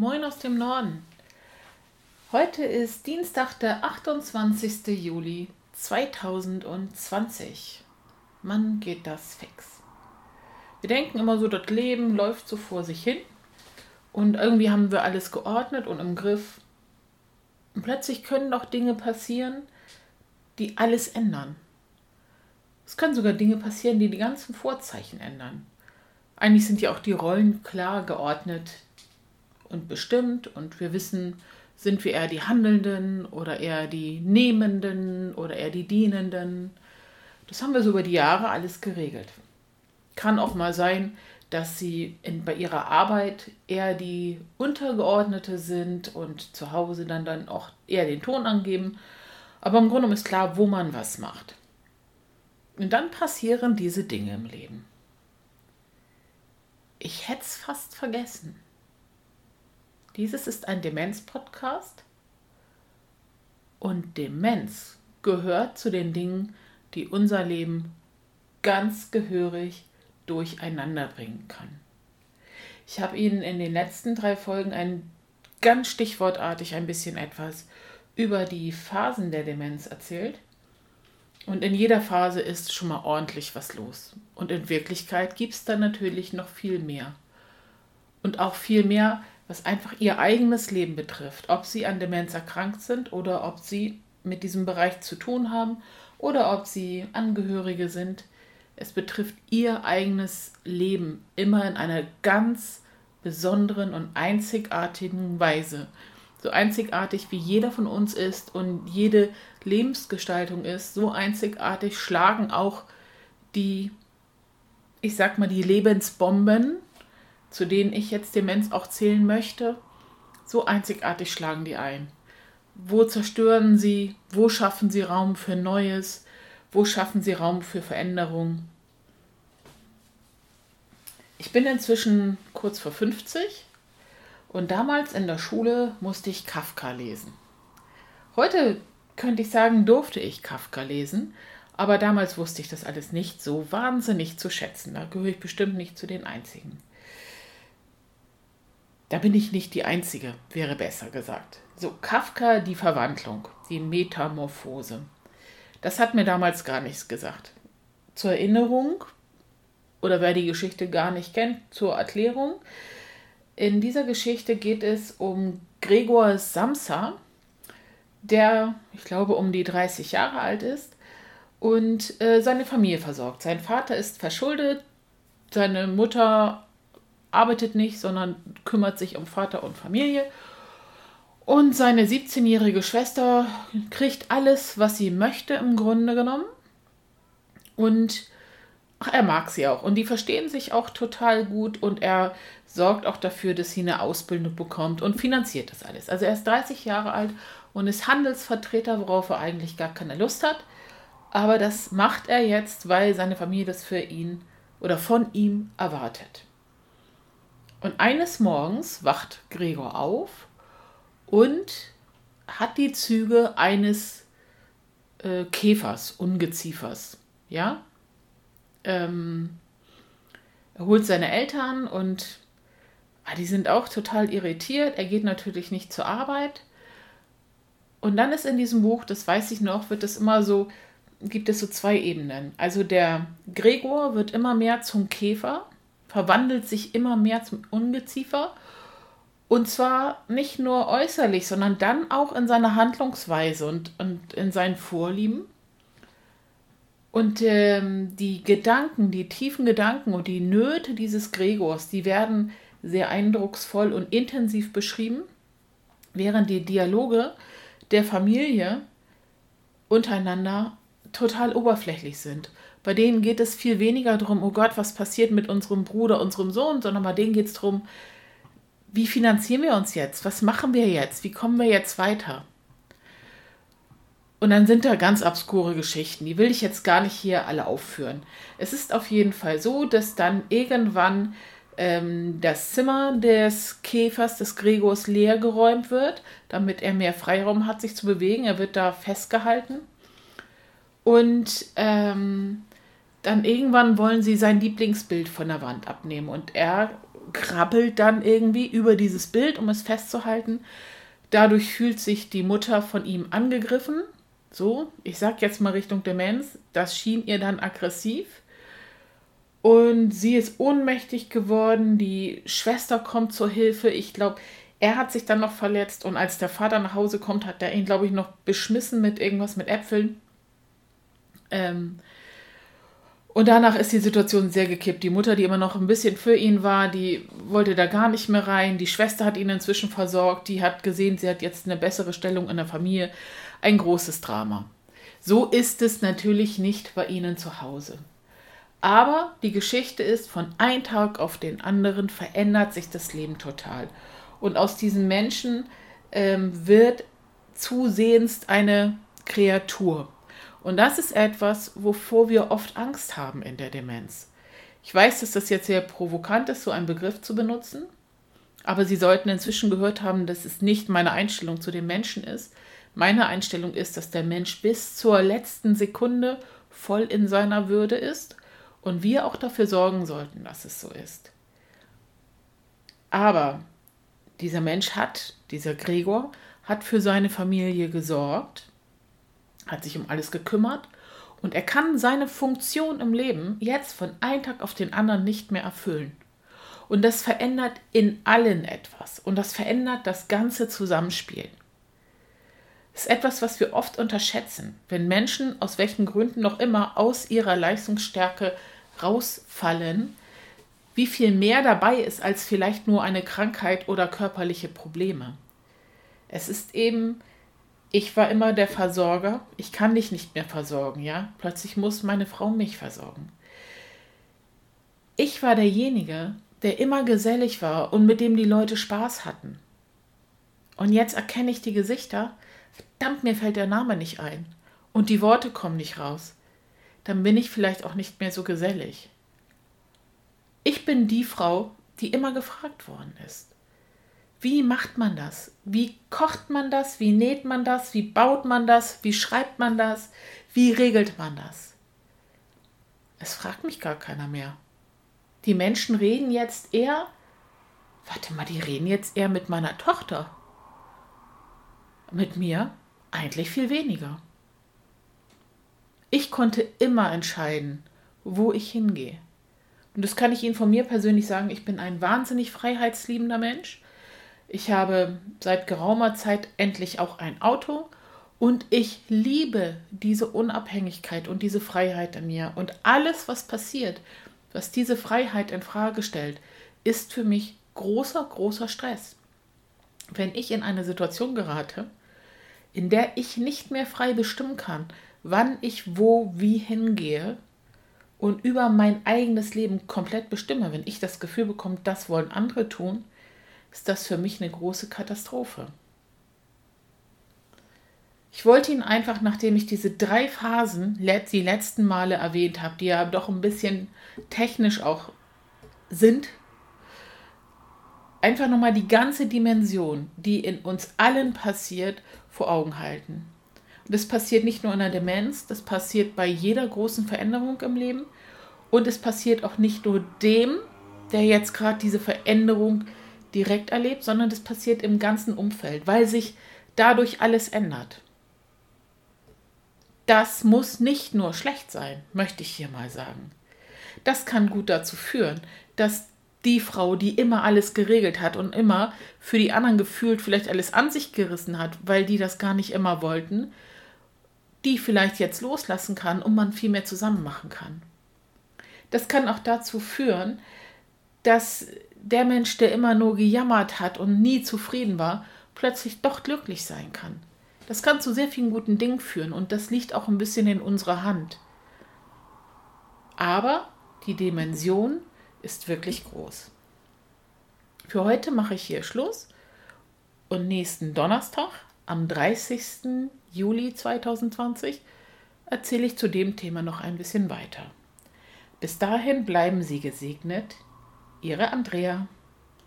Moin aus dem Norden. Heute ist Dienstag, der 28. Juli 2020. Mann, geht das fix. Wir denken immer so, das Leben läuft so vor sich hin und irgendwie haben wir alles geordnet und im Griff. Und plötzlich können doch Dinge passieren, die alles ändern. Es können sogar Dinge passieren, die die ganzen Vorzeichen ändern. Eigentlich sind ja auch die Rollen klar geordnet, und bestimmt und wir wissen, sind wir eher die Handelnden oder eher die Nehmenden oder eher die Dienenden. Das haben wir so über die Jahre alles geregelt. Kann auch mal sein, dass sie in, bei ihrer Arbeit eher die Untergeordnete sind und zu Hause dann, dann auch eher den Ton angeben. Aber im Grunde ist klar, wo man was macht. Und dann passieren diese Dinge im Leben. Ich hätte es fast vergessen. Dieses ist ein Demenz-Podcast und Demenz gehört zu den Dingen, die unser Leben ganz gehörig durcheinander bringen kann. Ich habe Ihnen in den letzten drei Folgen ein ganz stichwortartig ein bisschen etwas über die Phasen der Demenz erzählt. Und in jeder Phase ist schon mal ordentlich was los. Und in Wirklichkeit gibt es dann natürlich noch viel mehr. Und auch viel mehr, was einfach ihr eigenes Leben betrifft, ob sie an Demenz erkrankt sind oder ob sie mit diesem Bereich zu tun haben oder ob sie Angehörige sind. Es betrifft ihr eigenes Leben immer in einer ganz besonderen und einzigartigen Weise. So einzigartig wie jeder von uns ist und jede Lebensgestaltung ist, so einzigartig schlagen auch die, ich sag mal, die Lebensbomben zu denen ich jetzt Demenz auch zählen möchte, so einzigartig schlagen die ein. Wo zerstören sie? Wo schaffen sie Raum für Neues? Wo schaffen sie Raum für Veränderung? Ich bin inzwischen kurz vor 50 und damals in der Schule musste ich Kafka lesen. Heute könnte ich sagen, durfte ich Kafka lesen, aber damals wusste ich das alles nicht so wahnsinnig zu schätzen. Da gehöre ich bestimmt nicht zu den Einzigen. Da bin ich nicht die Einzige, wäre besser gesagt. So, Kafka, die Verwandlung, die Metamorphose. Das hat mir damals gar nichts gesagt. Zur Erinnerung, oder wer die Geschichte gar nicht kennt, zur Erklärung. In dieser Geschichte geht es um Gregor Samsa, der, ich glaube, um die 30 Jahre alt ist und äh, seine Familie versorgt. Sein Vater ist verschuldet, seine Mutter arbeitet nicht, sondern kümmert sich um Vater und Familie. Und seine 17-jährige Schwester kriegt alles, was sie möchte, im Grunde genommen. Und ach, er mag sie auch. Und die verstehen sich auch total gut. Und er sorgt auch dafür, dass sie eine Ausbildung bekommt und finanziert das alles. Also er ist 30 Jahre alt und ist Handelsvertreter, worauf er eigentlich gar keine Lust hat. Aber das macht er jetzt, weil seine Familie das für ihn oder von ihm erwartet. Und eines Morgens wacht Gregor auf und hat die Züge eines äh, Käfers, Ungeziefers. Ja? Ähm, er holt seine Eltern und ah, die sind auch total irritiert. Er geht natürlich nicht zur Arbeit. Und dann ist in diesem Buch, das weiß ich noch, wird es immer so, gibt es so zwei Ebenen. Also der Gregor wird immer mehr zum Käfer verwandelt sich immer mehr zum Ungeziefer. Und zwar nicht nur äußerlich, sondern dann auch in seiner Handlungsweise und, und in seinen Vorlieben. Und ähm, die Gedanken, die tiefen Gedanken und die Nöte dieses Gregors, die werden sehr eindrucksvoll und intensiv beschrieben, während die Dialoge der Familie untereinander total oberflächlich sind. Bei denen geht es viel weniger darum, oh Gott, was passiert mit unserem Bruder, unserem Sohn, sondern bei denen geht es darum, wie finanzieren wir uns jetzt? Was machen wir jetzt? Wie kommen wir jetzt weiter? Und dann sind da ganz obskure Geschichten, die will ich jetzt gar nicht hier alle aufführen. Es ist auf jeden Fall so, dass dann irgendwann ähm, das Zimmer des Käfers, des Gregors, leer geräumt wird, damit er mehr Freiraum hat, sich zu bewegen. Er wird da festgehalten. Und ähm, dann irgendwann wollen sie sein Lieblingsbild von der Wand abnehmen und er krabbelt dann irgendwie über dieses Bild, um es festzuhalten. Dadurch fühlt sich die Mutter von ihm angegriffen. So, ich sag jetzt mal Richtung Demenz. Das schien ihr dann aggressiv. Und sie ist ohnmächtig geworden. Die Schwester kommt zur Hilfe. Ich glaube, er hat sich dann noch verletzt. Und als der Vater nach Hause kommt, hat er ihn, glaube ich, noch beschmissen mit irgendwas mit Äpfeln. Ähm, und danach ist die Situation sehr gekippt. Die Mutter, die immer noch ein bisschen für ihn war, die wollte da gar nicht mehr rein. Die Schwester hat ihn inzwischen versorgt. Die hat gesehen, sie hat jetzt eine bessere Stellung in der Familie. Ein großes Drama. So ist es natürlich nicht bei ihnen zu Hause. Aber die Geschichte ist, von einem Tag auf den anderen verändert sich das Leben total. Und aus diesen Menschen ähm, wird zusehends eine Kreatur. Und das ist etwas, wovor wir oft Angst haben in der Demenz. Ich weiß, dass das jetzt sehr provokant ist, so einen Begriff zu benutzen, aber Sie sollten inzwischen gehört haben, dass es nicht meine Einstellung zu dem Menschen ist. Meine Einstellung ist, dass der Mensch bis zur letzten Sekunde voll in seiner Würde ist und wir auch dafür sorgen sollten, dass es so ist. Aber dieser Mensch hat, dieser Gregor, hat für seine Familie gesorgt hat sich um alles gekümmert und er kann seine Funktion im Leben jetzt von einem Tag auf den anderen nicht mehr erfüllen. Und das verändert in allen etwas und das verändert das ganze Zusammenspiel. Das ist etwas, was wir oft unterschätzen, wenn Menschen aus welchen Gründen noch immer aus ihrer Leistungsstärke rausfallen, wie viel mehr dabei ist als vielleicht nur eine Krankheit oder körperliche Probleme. Es ist eben ich war immer der Versorger. Ich kann dich nicht mehr versorgen, ja? Plötzlich muss meine Frau mich versorgen. Ich war derjenige, der immer gesellig war und mit dem die Leute Spaß hatten. Und jetzt erkenne ich die Gesichter. Verdammt, mir fällt der Name nicht ein. Und die Worte kommen nicht raus. Dann bin ich vielleicht auch nicht mehr so gesellig. Ich bin die Frau, die immer gefragt worden ist. Wie macht man das? Wie kocht man das? Wie näht man das? Wie baut man das? Wie schreibt man das? Wie regelt man das? Es fragt mich gar keiner mehr. Die Menschen reden jetzt eher, warte mal, die reden jetzt eher mit meiner Tochter. Mit mir eigentlich viel weniger. Ich konnte immer entscheiden, wo ich hingehe. Und das kann ich Ihnen von mir persönlich sagen, ich bin ein wahnsinnig freiheitsliebender Mensch. Ich habe seit geraumer Zeit endlich auch ein Auto und ich liebe diese Unabhängigkeit und diese Freiheit in mir. Und alles, was passiert, was diese Freiheit in Frage stellt, ist für mich großer, großer Stress. Wenn ich in eine Situation gerate, in der ich nicht mehr frei bestimmen kann, wann ich wo wie hingehe und über mein eigenes Leben komplett bestimme, wenn ich das Gefühl bekomme, das wollen andere tun, ist das für mich eine große Katastrophe. Ich wollte ihn einfach, nachdem ich diese drei Phasen die letzten Male erwähnt habe, die ja doch ein bisschen technisch auch sind, einfach nochmal die ganze Dimension, die in uns allen passiert, vor Augen halten. Und das passiert nicht nur in der Demenz, das passiert bei jeder großen Veränderung im Leben und es passiert auch nicht nur dem, der jetzt gerade diese Veränderung direkt erlebt, sondern das passiert im ganzen Umfeld, weil sich dadurch alles ändert. Das muss nicht nur schlecht sein, möchte ich hier mal sagen. Das kann gut dazu führen, dass die Frau, die immer alles geregelt hat und immer für die anderen gefühlt vielleicht alles an sich gerissen hat, weil die das gar nicht immer wollten, die vielleicht jetzt loslassen kann und man viel mehr zusammen machen kann. Das kann auch dazu führen, dass der Mensch, der immer nur gejammert hat und nie zufrieden war, plötzlich doch glücklich sein kann. Das kann zu sehr vielen guten Dingen führen und das liegt auch ein bisschen in unserer Hand. Aber die Dimension ist wirklich groß. Für heute mache ich hier Schluss und nächsten Donnerstag, am 30. Juli 2020, erzähle ich zu dem Thema noch ein bisschen weiter. Bis dahin bleiben Sie gesegnet, Ihre Andrea.